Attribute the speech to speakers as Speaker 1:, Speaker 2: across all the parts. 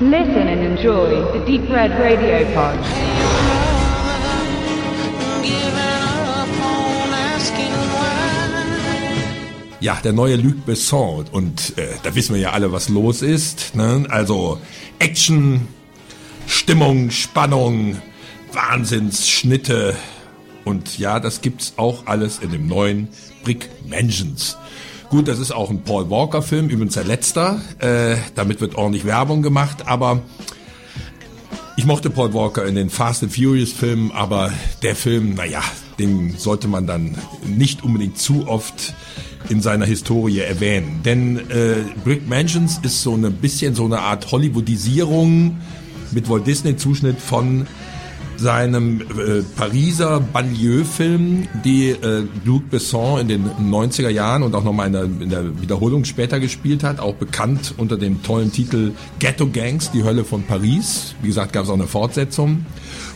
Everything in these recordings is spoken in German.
Speaker 1: Listen and enjoy the Deep Red Radio Pod.
Speaker 2: Ja, der neue Luc Besson und äh, da wissen wir ja alle, was los ist. Ne? Also Action, Stimmung, Spannung, Wahnsinnsschnitte und ja, das gibt's auch alles in dem neuen Brick Mansions. Gut, das ist auch ein Paul Walker Film, übrigens der letzter. Äh, damit wird ordentlich Werbung gemacht, aber ich mochte Paul Walker in den Fast and Furious Filmen, aber der Film, naja, den sollte man dann nicht unbedingt zu oft in seiner Historie erwähnen. Denn äh, Brick Mansions ist so ein bisschen so eine Art Hollywoodisierung mit Walt Disney Zuschnitt von seinem äh, Pariser Banlieue-Film, die äh, Luc Besson in den 90er Jahren und auch nochmal in der, in der Wiederholung später gespielt hat, auch bekannt unter dem tollen Titel Ghetto Gangs, die Hölle von Paris. Wie gesagt, gab es auch eine Fortsetzung.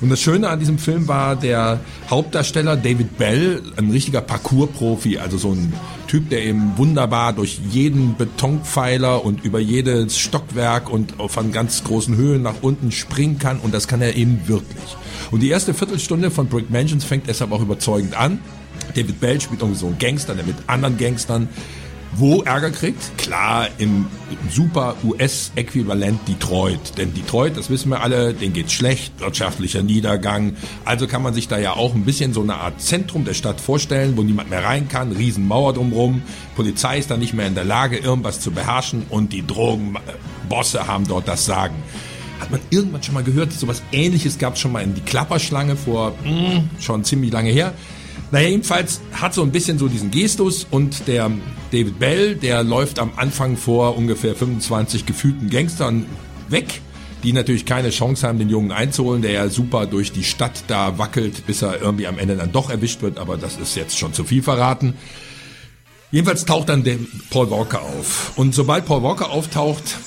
Speaker 2: Und das Schöne an diesem Film war der Hauptdarsteller David Bell, ein richtiger Parkour-Profi, also so ein Typ, der eben wunderbar durch jeden Betonpfeiler und über jedes Stockwerk und von ganz großen Höhen nach unten springen kann und das kann er eben wirklich. Und die erste Viertelstunde von Brick Mansions fängt deshalb auch überzeugend an. David Bell spielt irgendwie so einen Gangster, der mit anderen Gangstern wo Ärger kriegt? Klar, im super US-Äquivalent Detroit. Denn Detroit, das wissen wir alle, denen geht's schlecht, wirtschaftlicher Niedergang. Also kann man sich da ja auch ein bisschen so eine Art Zentrum der Stadt vorstellen, wo niemand mehr rein kann, Riesenmauer drumrum. Polizei ist da nicht mehr in der Lage, irgendwas zu beherrschen und die Drogenbosse haben dort das Sagen. Hat man irgendwann schon mal gehört, sowas ähnliches gab es schon mal in die Klapperschlange vor mm, schon ziemlich lange her. Naja, jedenfalls hat so ein bisschen so diesen Gestus und der David Bell, der läuft am Anfang vor ungefähr 25 gefühlten Gangstern weg, die natürlich keine Chance haben, den Jungen einzuholen, der ja super durch die Stadt da wackelt, bis er irgendwie am Ende dann doch erwischt wird, aber das ist jetzt schon zu viel verraten. Jedenfalls taucht dann der Paul Walker auf. Und sobald Paul Walker auftaucht,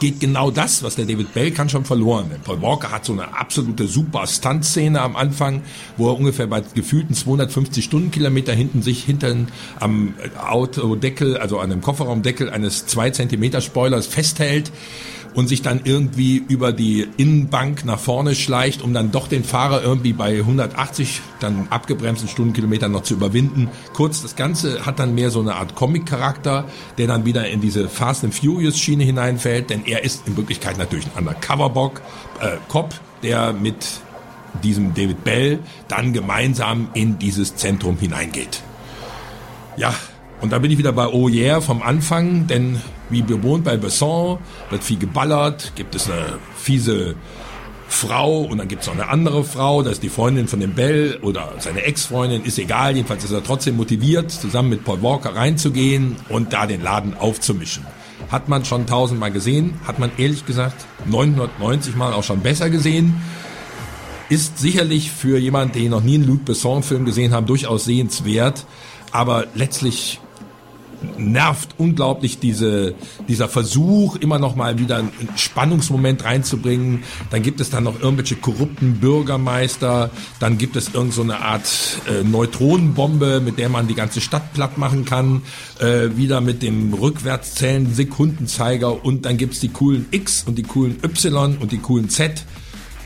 Speaker 2: geht genau das, was der David Bell kann, schon verloren. Denn Paul Walker hat so eine absolute super Stunt-Szene am Anfang, wo er ungefähr bei gefühlten 250 Stundenkilometer hinten sich hinten am Autodeckel, also an dem Kofferraumdeckel eines 2 Zentimeter Spoilers festhält und sich dann irgendwie über die Innenbank nach vorne schleicht, um dann doch den Fahrer irgendwie bei 180 dann abgebremsten Stundenkilometern noch zu überwinden. Kurz, das Ganze hat dann mehr so eine Art Comic-Charakter, der dann wieder in diese Fast and Furious Schiene hineinfällt, denn er ist in Wirklichkeit natürlich ein Undercover-Bock, äh, Cop, der mit diesem David Bell dann gemeinsam in dieses Zentrum hineingeht. Ja, und da bin ich wieder bei Oh Yeah vom Anfang, denn wie bewohnt bei Besson wird viel geballert, gibt es eine fiese Frau und dann gibt es noch eine andere Frau, das ist die Freundin von dem Bell oder seine Ex-Freundin, ist egal, jedenfalls ist er trotzdem motiviert, zusammen mit Paul Walker reinzugehen und da den Laden aufzumischen. Hat man schon tausendmal gesehen, hat man ehrlich gesagt 990 Mal auch schon besser gesehen. Ist sicherlich für jemanden, den noch nie einen Luc Besson-Film gesehen haben, durchaus sehenswert, aber letztlich nervt unglaublich diese, dieser Versuch, immer noch mal wieder einen Spannungsmoment reinzubringen. Dann gibt es dann noch irgendwelche korrupten Bürgermeister. Dann gibt es irgend so Art äh, Neutronenbombe, mit der man die ganze Stadt platt machen kann. Äh, wieder mit dem rückwärtszählenden Sekundenzeiger. Und dann gibt's die coolen X und die coolen Y und die coolen Z.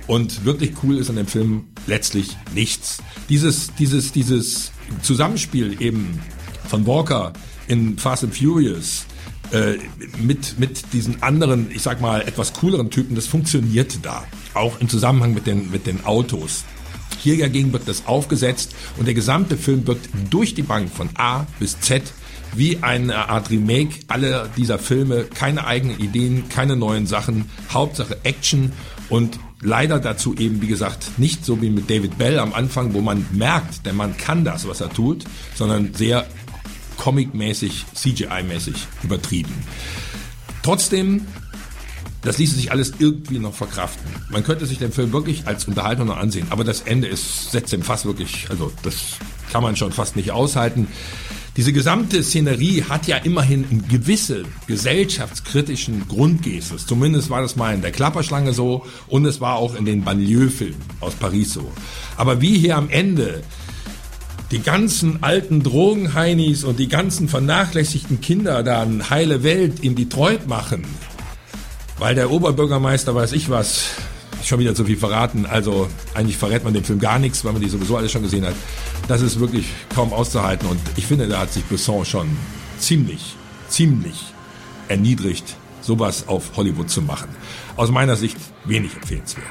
Speaker 2: Und wirklich cool ist an dem Film letztlich nichts. Dieses, dieses, dieses Zusammenspiel eben von Walker, in Fast and Furious äh, mit, mit diesen anderen, ich sag mal, etwas cooleren Typen, das funktioniert da. Auch im Zusammenhang mit den, mit den Autos. Hier dagegen wird das aufgesetzt und der gesamte Film wirkt durch die Bank von A bis Z wie eine Art Remake aller dieser Filme. Keine eigenen Ideen, keine neuen Sachen. Hauptsache Action und leider dazu eben, wie gesagt, nicht so wie mit David Bell am Anfang, wo man merkt, der Mann kann das, was er tut, sondern sehr Comic-mäßig, CGI-mäßig übertrieben. Trotzdem, das ließe sich alles irgendwie noch verkraften. Man könnte sich den Film wirklich als Unterhaltung noch ansehen, aber das Ende ist, setzt dem fast wirklich, also das kann man schon fast nicht aushalten. Diese gesamte Szenerie hat ja immerhin einen gewisse gesellschaftskritischen Grundgestus. Zumindest war das mal in der Klapperschlange so und es war auch in den Banlieue-Filmen aus Paris so. Aber wie hier am Ende die ganzen alten Drogenheinis und die ganzen vernachlässigten Kinder dann heile Welt in Detroit machen. weil der Oberbürgermeister weiß ich was, schon wieder zu viel verraten. Also eigentlich verrät man dem Film gar nichts, weil man die sowieso alles schon gesehen hat. Das ist wirklich kaum auszuhalten und ich finde, da hat sich Besson schon ziemlich, ziemlich erniedrigt, sowas auf Hollywood zu machen. Aus meiner Sicht wenig empfehlenswert.